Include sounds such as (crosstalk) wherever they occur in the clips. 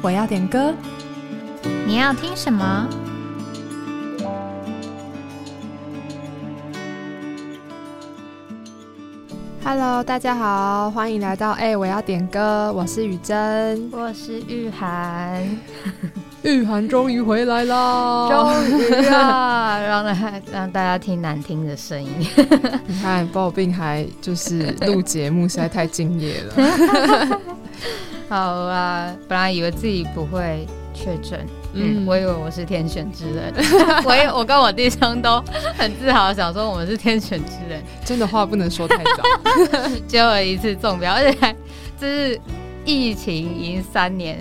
我要点歌，你要听什么？Hello，大家好，欢迎来到哎，我要点歌，我是雨珍，我是玉涵，(laughs) 玉涵终于回来啦，终于啊，让 (laughs) 让大家听难听的声音。你看，抱病还就是录节目，实在太敬业了。好啊，本来以为自己不会确诊，嗯，我以为我是天选之人，(laughs) 我也我跟我弟兄都很自豪，想说我们是天选之人。真的话不能说太早，(laughs) 结果一次中标，而且还这是疫情已经三年。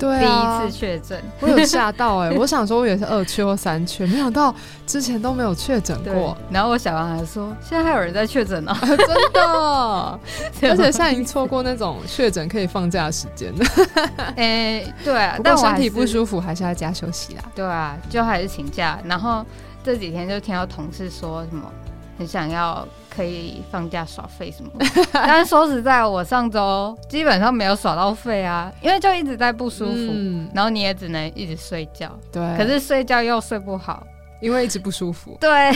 对第一次确诊，我有吓到哎！(laughs) 我想说，我也是二确或三确，没想到之前都没有确诊过。然后我小王还说，现在还有人在确诊呢，真的！(laughs) 而且现在已经错过那种确诊可以放假的时间了。(laughs) 哎，对啊，但身体不舒服还是要加休息啦。对啊，就还是请假。然后这几天就听到同事说什么，很想要。可以放假耍废什么？(laughs) 但是说实在，我上周基本上没有耍到废啊，因为就一直在不舒服，然后你也只能一直睡觉。对，可是睡觉又睡不好，因为一直不舒服。对，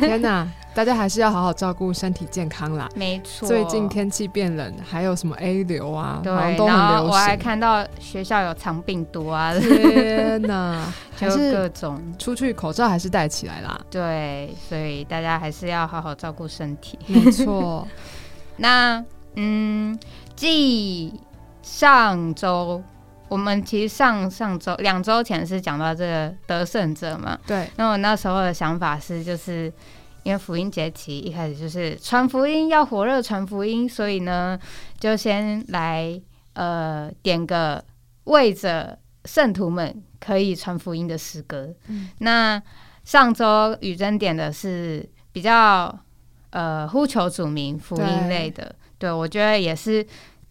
天哪！大家还是要好好照顾身体健康啦。没错，最近天气变冷，还有什么 A 流啊，对，都很流行。我还看到学校有藏病毒啊，天哪！(laughs) 就各种出去口罩还是戴起来啦。对，所以大家还是要好好照顾身体。没错。(laughs) 那嗯，继上周我们其实上上周两周前是讲到这个得胜者嘛？对。那我那时候的想法是，就是。因为福音节期一开始就是传福音，要火热传福音，所以呢，就先来呃点个为着圣徒们可以传福音的诗歌。那上周雨珍点的是比较呃呼求主名福音类的，对我觉得也是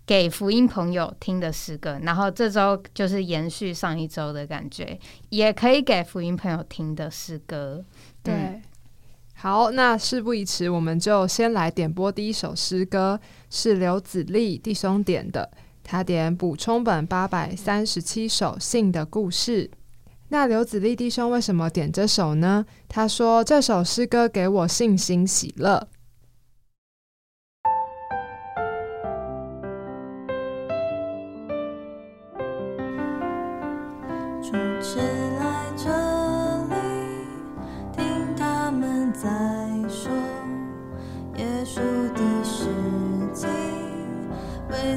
给福音朋友听的诗歌。然后这周就是延续上一周的感觉，也可以给福音朋友听的诗歌。对。好，那事不宜迟，我们就先来点播第一首诗歌，是刘子立弟兄点的，他点补充本八百三十七首信的故事。那刘子立弟兄为什么点这首呢？他说这首诗歌给我信心喜乐。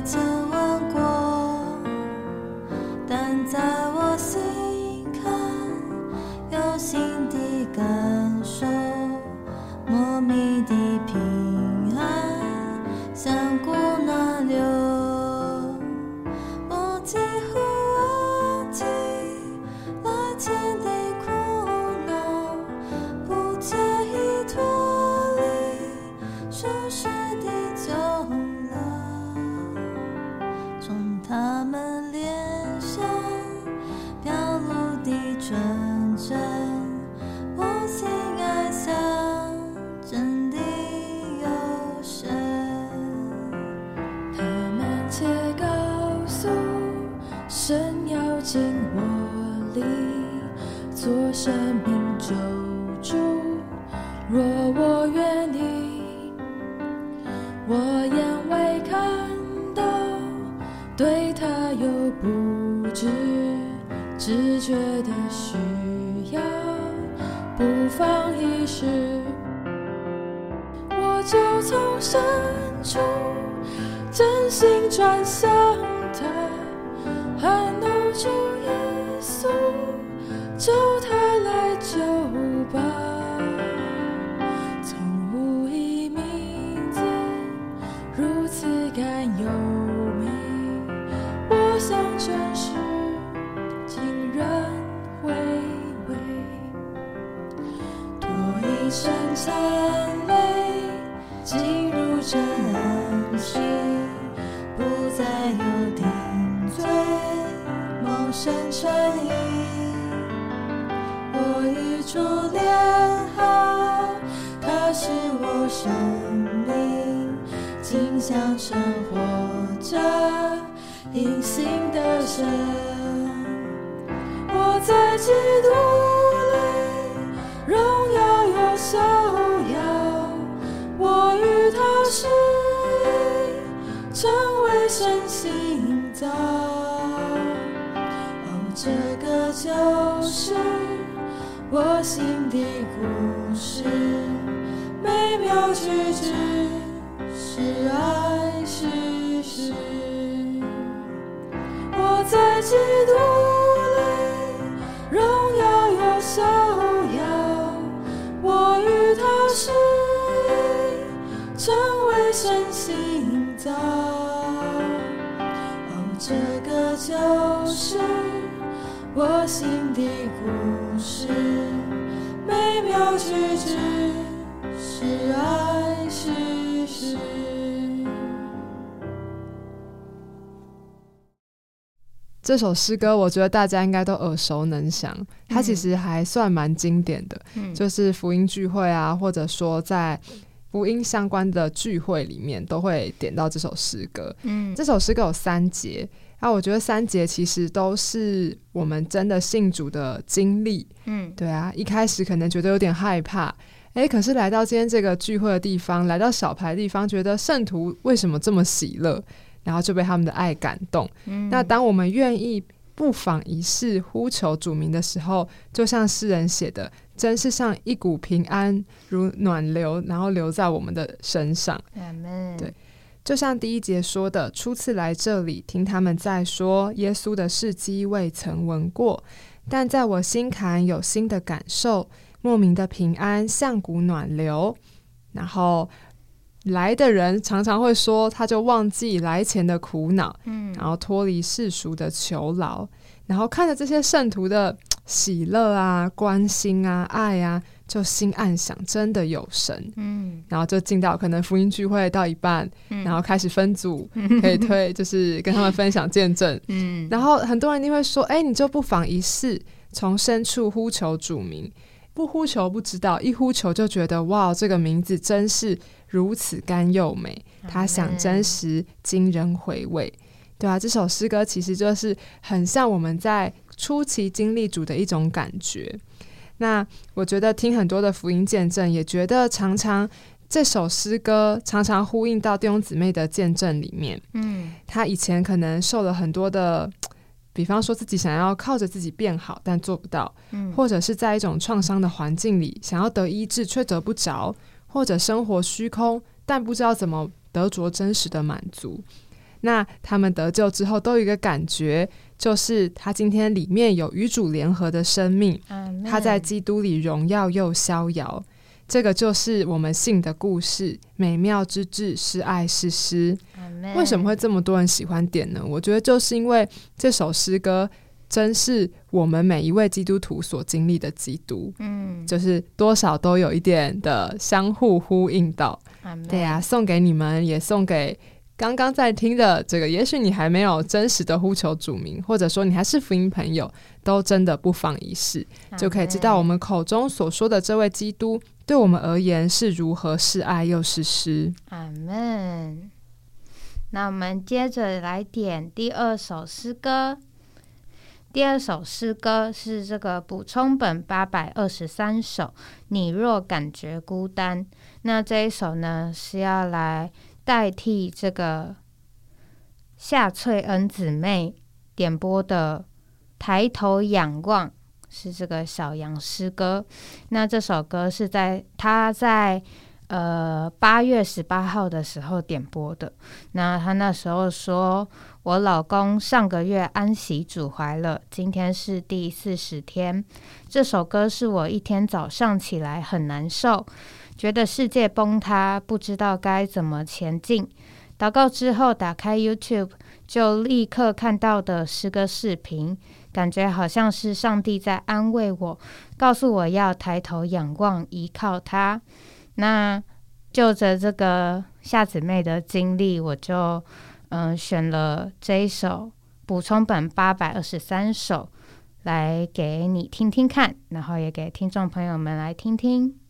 像生命周中，若我我在嫉妒神心造。哦，这个就是我心底故事，美妙曲直，是爱是诗。这首诗歌，我觉得大家应该都耳熟能详。它其实还算蛮经典的，嗯就是福音聚会啊，或者说在福音相关的聚会里面，都会点到这首诗歌。嗯这首诗歌有三节，那我觉得三节其实都是我们真的信主的经历。嗯对啊，一开始可能觉得有点害怕，哎，可是来到今天这个聚会的地方，来到小牌的地方，觉得圣徒为什么这么喜乐，然后就被他们的爱感动。嗯那当我们愿意不妨一试呼求主名的时候，就像诗人写的，真是像一股平安如暖流，然后流在我们的身上。对就像第一节说的，初次来这里听他们在说耶稣的事迹，未曾闻过，但在我心坎有新的感受，莫名的平安像股暖流。然后来的人常常会说，他就忘记来前的苦恼，嗯然后脱离世俗的囚牢，然后看着这些圣徒的喜乐啊、关心啊、爱啊，就心暗想，真的有神。嗯然后就进到可能福音聚会到一半，嗯然后开始分组，可以推，就是跟他们分享见证。嗯然后很多人一定会说：“哎，你就不妨一试，从深处呼求主名。不呼求不知道，一呼求就觉得哇，这个名字真是如此甘又美。他想真实，惊人回味。对啊，这首诗歌其实就是很像我们在初期经历主的一种感觉。那我觉得听很多的福音见证，也觉得常常这首诗歌常常呼应到弟兄姊妹的见证里面。嗯他以前可能受了很多的，比方说自己想要靠着自己变好，但做不到，嗯或者是在一种创伤的环境里想要得医治却得不着，或者生活虚空，但不知道怎么得着真实的满足。那他们得救之后，都有一个感觉，就是他今天里面有与主联合的生命，他在基督里荣耀又逍遥。这个就是我们信的故事，美妙之至，是爱是诗。为什么会这么多人喜欢点呢？我觉得就是因为这首诗歌真是我们每一位基督徒所经历的基督，嗯就是多少都有一点的相互呼应到。对呀、送给你们，也送给刚刚在听的这个，也许你还没有真实的呼求主名，或者说你还是福音朋友，都真的不妨一试，就可以知道我们口中所说的这位基督，对我们而言是如何是爱又是诗。阿门。那我们接着来点第二首诗歌。第二首诗歌是这个补充本八百二十三首。你若感觉孤单，那这一首呢是要来代替这个夏翠恩姊妹点播的《抬头仰望》，是这个小杨诗歌。那这首歌是在他在呃八月十八号的时候点播的。那他那时候说，我老公上个月安息主怀了，今天是第四十天。这首歌是我一天早上起来很难受，觉得世界崩塌，不知道该怎么前进。祷告之后，打开 YouTube 就立刻看到的诗歌视频，感觉好像是上帝在安慰我，告诉我要抬头仰望，依靠他。那就着这个夏姊妹的经历，我就嗯、选了这一首补充本八百二十三首来给你听听看，然后也给听众朋友们来听听。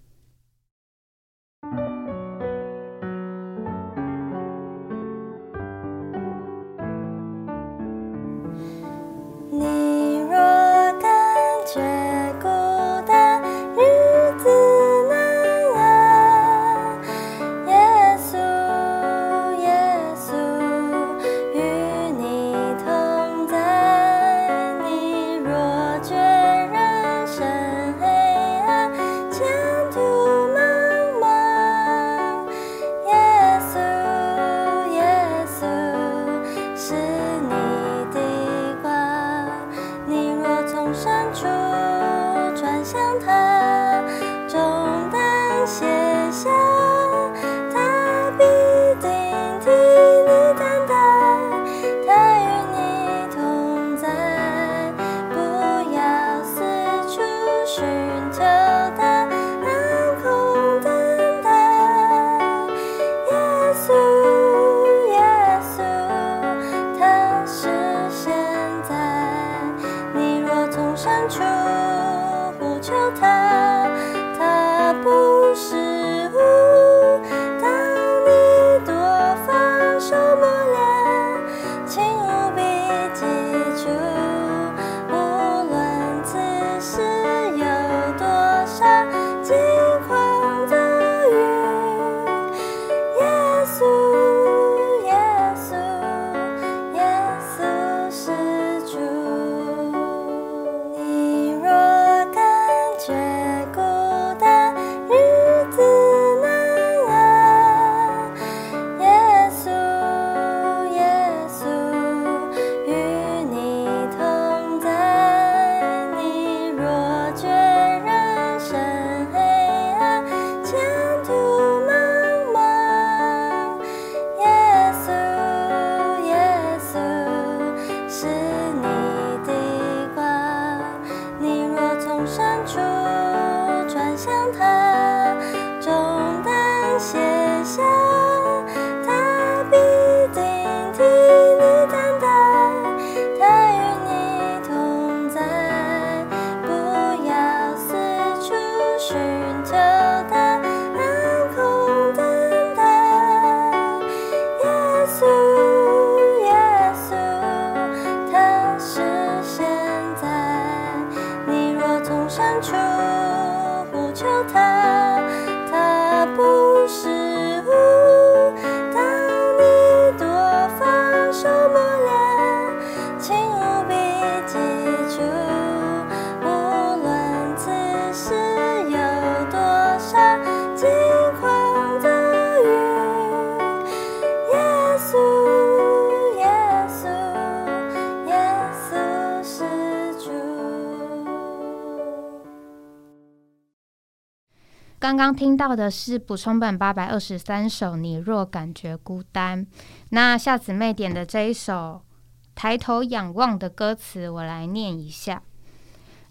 刚刚听到的是补充本八百二十三首《你若感觉孤单》。那夏姊妹点的这一首《抬头仰望》的歌词，我来念一下：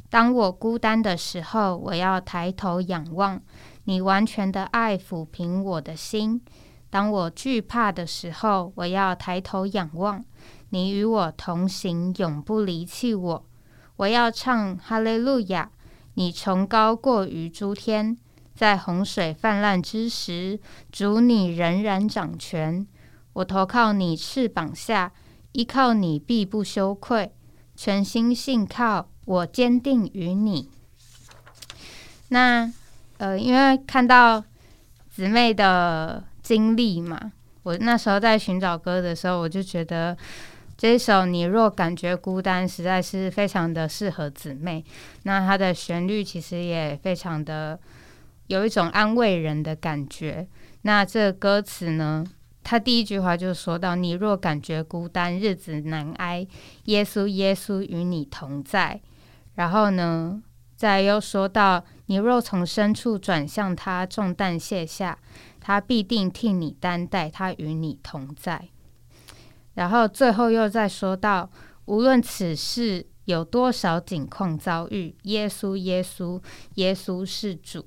当我孤单的时候，我要抬头仰望你完全的爱抚平我的心；当我惧怕的时候，我要抬头仰望你与我同行，永不离弃我。我要唱哈利路亚，你崇高过于诸天。在洪水泛滥之时，主你仍然掌权。我投靠你翅膀下，依靠你必不羞愧，全心信靠，我坚定于你。那呃，因为看到姊妹的经历嘛，我那时候在寻找歌的时候，我就觉得这首《你若感觉孤单》实在是非常的适合姊妹。那它的旋律其实也非常的。有一种安慰人的感觉。那这歌词呢？他第一句话就说到：“你若感觉孤单，日子难挨，耶稣耶稣与你同在。”然后呢，再又说到：“你若从深处转向他，重担卸下，他必定替你担待，他与你同在。”然后最后又再说到：“无论此事有多少境况遭遇，耶稣耶稣耶稣是主。”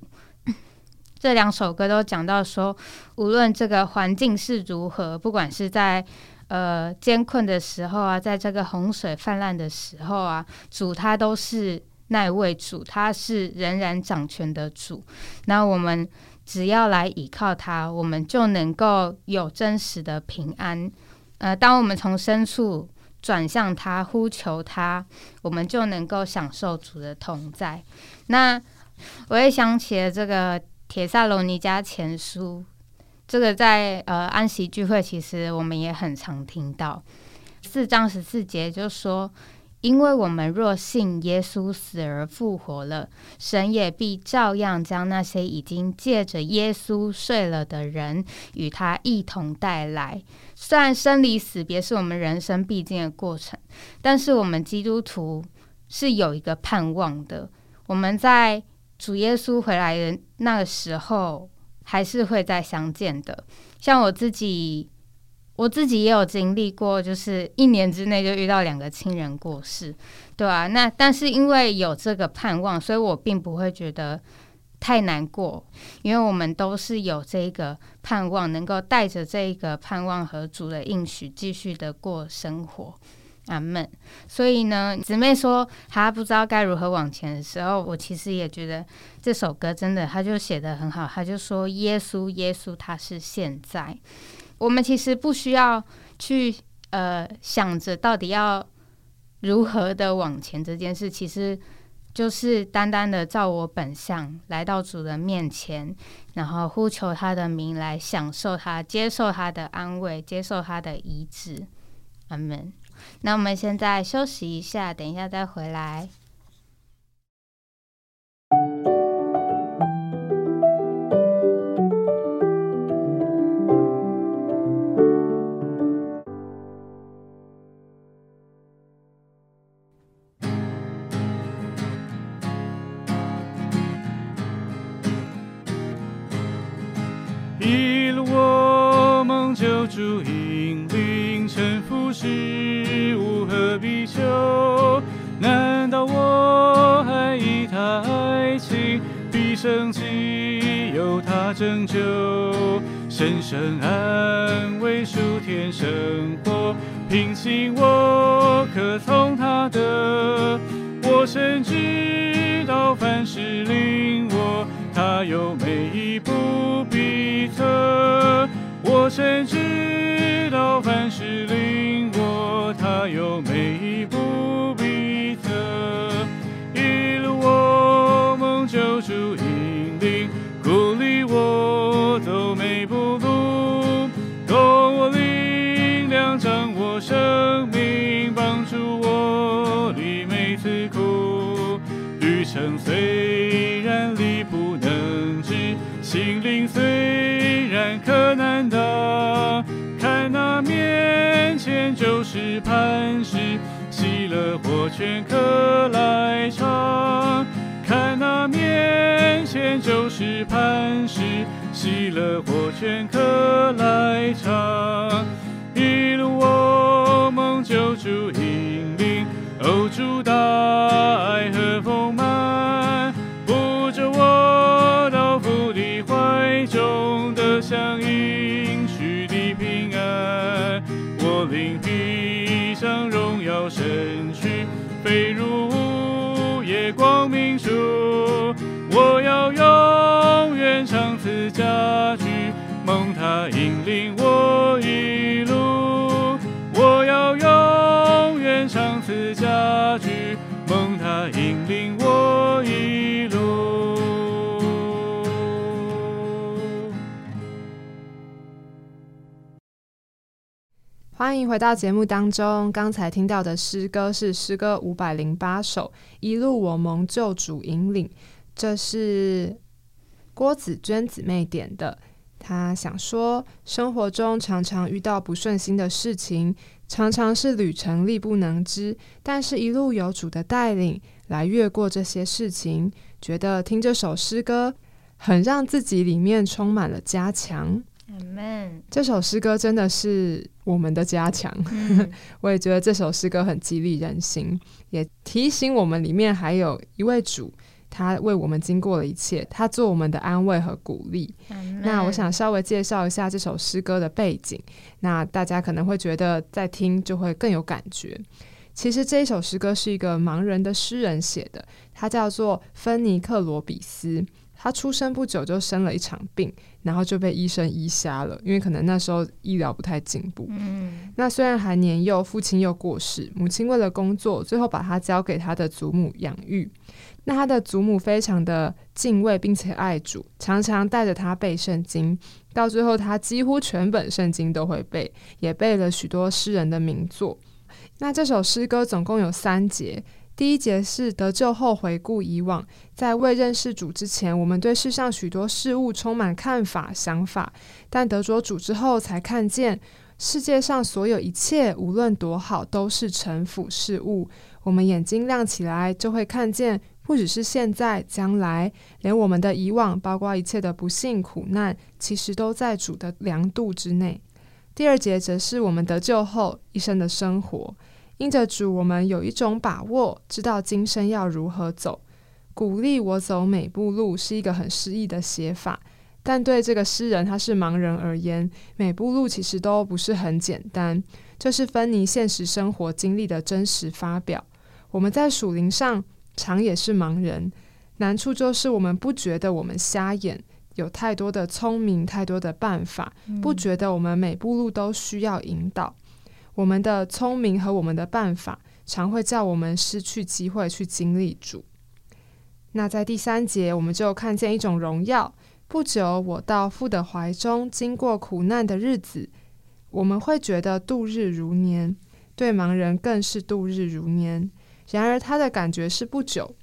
这两首歌都讲到说，无论这个环境是如何，不管是在呃艰困的时候啊，在这个洪水泛滥的时候啊，主他都是那位主，他是仍然掌权的主。那我们只要来依靠他，我们就能够有真实的平安。呃，当我们从深处转向他，呼求他，我们就能够享受主的同在。那我也想起了这个。铁萨罗尼迦前书，这个在呃安息聚会，其实我们也很常听到。四章十四节就说：“因为我们若信耶稣死而复活了，神也必照样将那些已经借着耶稣睡了的人与他一同带来。”虽然生离死别是我们人生必经的过程，但是我们基督徒是有一个盼望的。我们在主耶稣回来的那个时候，还是会再相见的。像我自己，我自己也有经历过，就是一年之内就遇到两个亲人过世，对啊，那但是因为有这个盼望，所以我并不会觉得太难过，因为我们都是有这个盼望，能够带着这个盼望和主的应许，继续的过生活。阿门。所以呢，姊妹说她不知道该如何往前的时候，我其实也觉得这首歌真的，他就写的很好。他就说：“耶稣，耶稣，他是现在。”我们其实不需要去呃想着到底要如何的往前这件事，其实就是单单的照我本相来到主的面前，然后呼求他的名来享受他，接受他的安慰，接受他的医治。阿门。那我们现在休息一下，等一下再回来。生气由他拯救？深深安慰属天生活，平静我可从他的。我深知道凡事令我，他有每一步必测。我深知道凡事令我，他有每一步全可来尝。看那面前就是磐石，喜乐或全可来尝。一路我梦救主欢迎回到节目当中。刚才听到的诗歌是诗歌五百零八首，《一路我蒙救主引领》，这是郭子娟姊妹点的。她想说，生活中常常遇到不顺心的事情，常常是旅程力不能支，但是一路有主的带领来越过这些事情，觉得听这首诗歌很让自己里面充满了加强。阿门。这首诗歌真的是我们的加强。嗯 (laughs) 我也觉得这首诗歌很激励人心，也提醒我们里面还有一位主，他为我们经过了一切，他做我们的安慰和鼓励。那我想稍微介绍一下这首诗歌的背景，那大家可能会觉得在听就会更有感觉。其实这一首诗歌是一个盲人的诗人写的，他叫做芬尼克罗比斯。他出生不久就生了一场病，然后就被医生医瞎了，因为可能那时候医疗不太进步。嗯那虽然还年幼，父亲又过世，母亲为了工作，最后把他交给他的祖母养育。那他的祖母非常的敬畏并且爱主，常常带着他背圣经，到最后他几乎全本圣经都会背，也背了许多诗人的名作。那这首诗歌总共有三节。第一节是得救后回顾以往，在未认识主之前，我们对世上许多事物充满看法、想法，但得着主之后，才看见世界上所有一切，无论多好，都是尘腐事物。我们眼睛亮起来，就会看见，不只是现在、将来，连我们的以往，包括一切的不幸、苦难，其实都在主的良度之内。第二节则是我们得救后一生的生活。因着主，我们有一种把握，知道今生要如何走。鼓励我走每步路是一个很诗意的写法，但对这个诗人他是盲人而言，每步路其实都不是很简单。就是芬尼现实生活经历的真实发表。我们在属灵上常也是盲人，难处就是我们不觉得我们瞎眼，有太多的聪明，太多的办法，不觉得我们每步路都需要引导。我们的聪明和我们的办法，常会叫我们失去机会去经历主。那在第三节，我们就看见一种荣耀。不久，我到父的怀中，经过苦难的日子，我们会觉得度日如年。对盲人更是度日如年。然而，他的感觉是不久。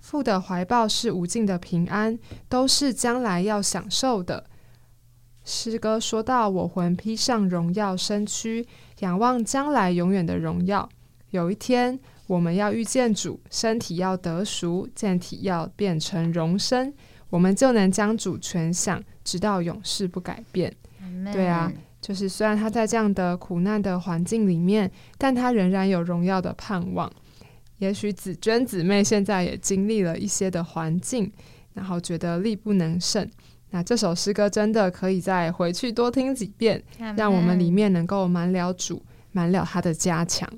父的怀抱是无尽的平安，都是将来要享受的。诗歌说到：“我魂披上荣耀身躯，仰望将来永远的荣耀。有一天。”我们要遇见主，身体要得赎，健体要变成荣身，我们就能将主全享，直到永世不改变。对啊，就是虽然他在这样的苦难的环境里面，但他仍然有荣耀的盼望。也许子娟姊妹现在也经历了一些的环境，然后觉得力不能胜。那这首诗歌真的可以再回去多听几遍，让我们里面能够满了主，满了他的加强。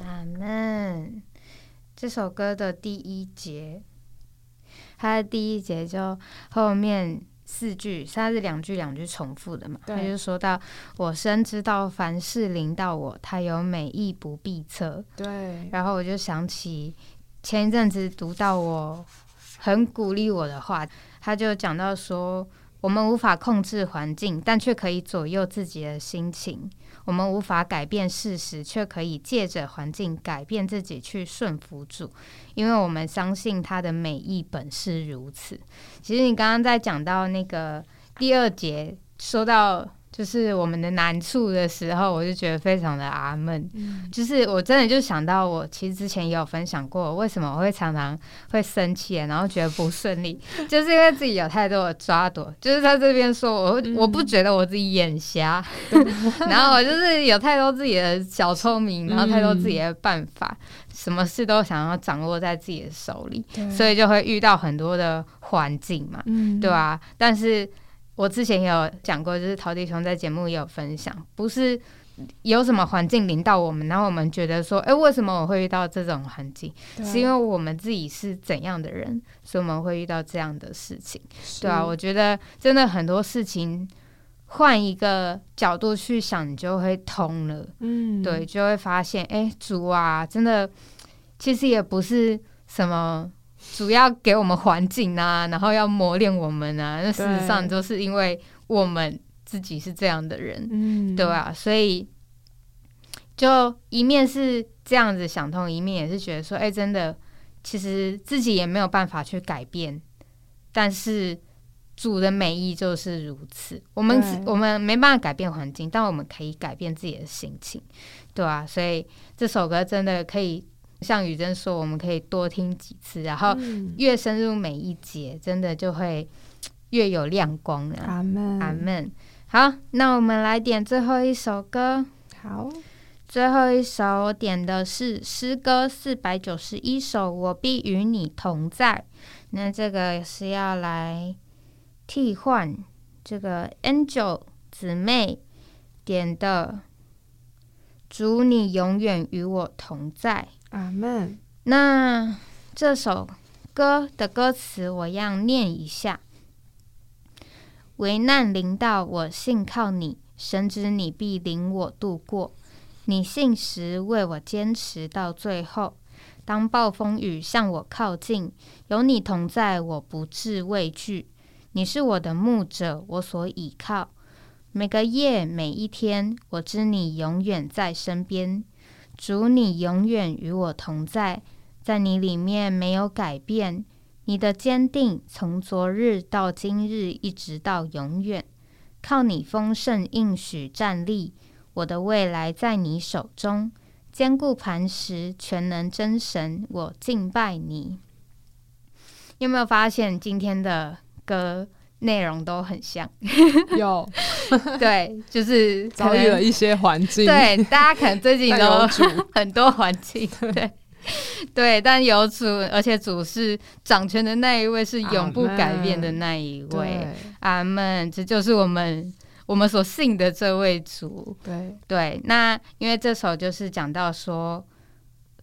阿门。这首歌的第一节，它的第一节就后面四句，它是两句两句重复的嘛？他就说到：“我深知道凡事临到我，他有美意不必测。”对。然后我就想起前一阵子读到我很鼓励我的话，他就讲到说：“我们无法控制环境，但却可以左右自己的心情。”我们无法改变事实，却可以借着环境改变自己，去顺服主，因为我们相信他的美意本是如此。其实你刚刚在讲到那个第二节，说到。就是我们的难处的时候，我就觉得非常的阿闷。就是我真的就想到，我其实之前也有分享过，为什么我会常常会生气，然后觉得不顺利，(laughs) 就是因为自己有太多的抓躲。就是在这边说，我我不觉得我自己眼瞎，(laughs) 然后我就是有太多自己的小聪明，然后太多自己的办法，什么事都想要掌握在自己的手里，所以就会遇到很多的环境嘛，对吧？但是。我之前也有讲过，就是陶弟兄在节目也有分享，不是有什么环境领到我们，然后我们觉得说，哎，为什么我会遇到这种环境？是因为我们自己是怎样的人，所以我们会遇到这样的事情，对啊，我觉得真的很多事情，换一个角度去想，你就会通了。嗯，对，就会发现，哎，主啊，真的，其实也不是什么。主要给我们环境啊，然后要磨练我们啊。那事实上都是因为我们自己是这样的人，嗯，对吧？所以就一面是这样子想通，一面也是觉得说，哎，真的，其实自己也没有办法去改变，但是主的美意就是如此。我们我们没办法改变环境，但我们可以改变自己的心情，对吧？所以这首歌真的可以。像雨珍说，我们可以多听几次，然后越深入每一节，真的就会越有亮光了。阿门，阿门。好，那我们来点最后一首歌。好，最后一首点的是诗歌四百九十一首，我必与你同在。那这个是要来替换这个 Angel 姊妹点的，主你永远与我同在。阿门。那这首歌的歌词，我要念一下：危难临到，我信靠你，深知你必领我度过。你信时为我坚持到最后。当暴风雨向我靠近，有你同在，我不致畏惧。你是我的牧者，我所倚靠。每个夜，每一天，我知你永远在身边。主，你永远与我同在，在你里面没有改变。你的坚定从昨日到今日，一直到永远。靠你丰盛应许站立，我的未来在你手中。坚固磐石，全能真神，我敬拜你。有没有发现今天的歌？内容都很像，有，(laughs) 对，就是遭遇了一些环境，对，大家可能最近都 (laughs) (laughs) 很多环境，对，对，但有主，而且主是掌权的那一位，是永不改变的那一位，阿门，这就是我们我们所信的这位主。对，对，那因为这首就是讲到说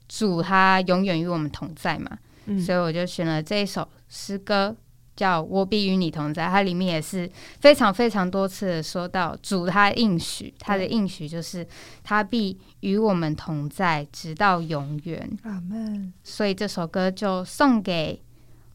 主他永远与我们同在嘛，嗯。所以我就选了这一首诗歌，叫《我必与你同在》。它里面也是非常非常多次的说到主他应许，他的应许就是他必与我们同在，直到永远。阿门。所以这首歌就送给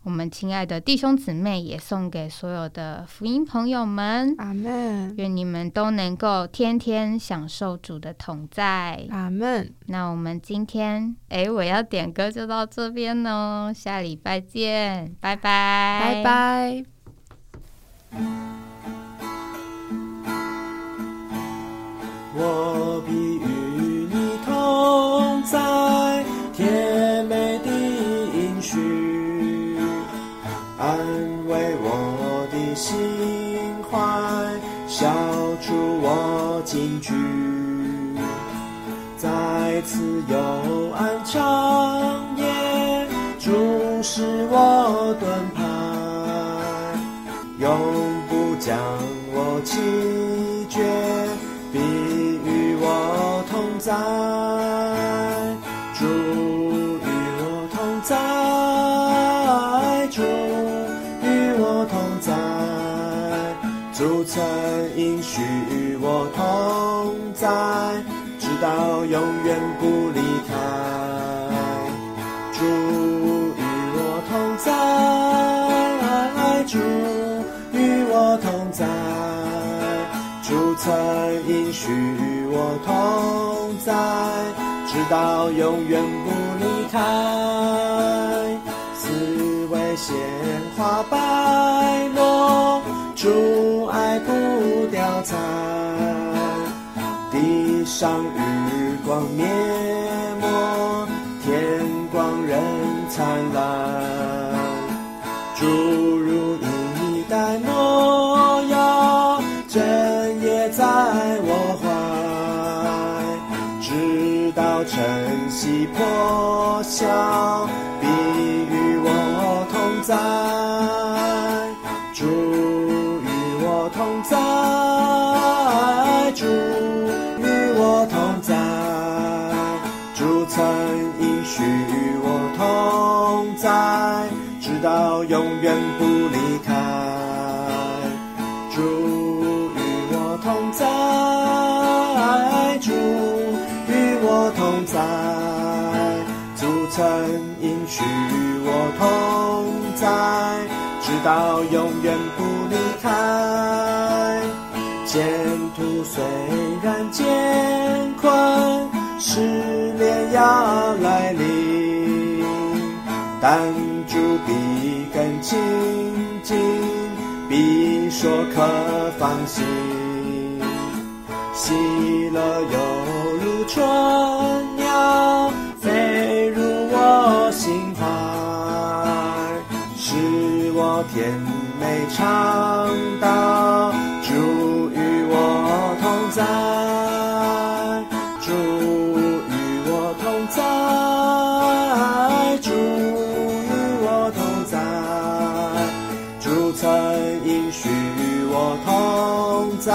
我们亲爱的弟兄姊妹，也送给所有的福音朋友们。阿门。愿你们都能够天天享受主的同在。阿门。那我们今天，哎，我要点歌就到这边哦，下礼拜见，拜拜，拜。拜。我必与你同在，心怀，消除我惊惧。在此幽暗长夜，注视我盾牌。永不将我弃曾应许与我同在，直到永远不离开。四围鲜花败落，主爱不凋残。地上日光灭没，天光仍灿烂。主曦破晓，必与我同在。主与我同在，主与我同在，主曾应许与我同在，直到永远不离开。主与我同在，主与我同在，曾应许我同在，直到永远不离开。前途虽然艰困，试炼要来临，但主必更亲近，比说可放心。喜乐犹如春鸟，甜美唱道主与我同在，主与我同在，主与我同在，主曾应许与我同在，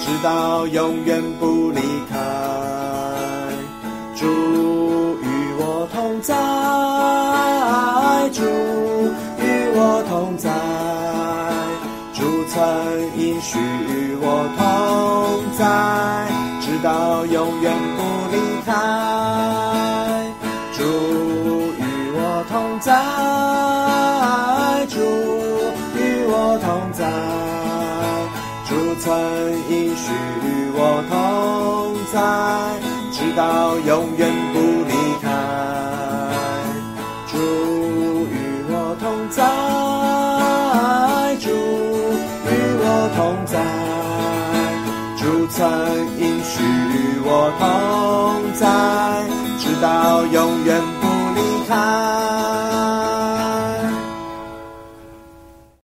直到永远不离开。主与我同在，到永远不离开。主与我同在，主与我同在，主曾应许与我同在，直到永远不离开。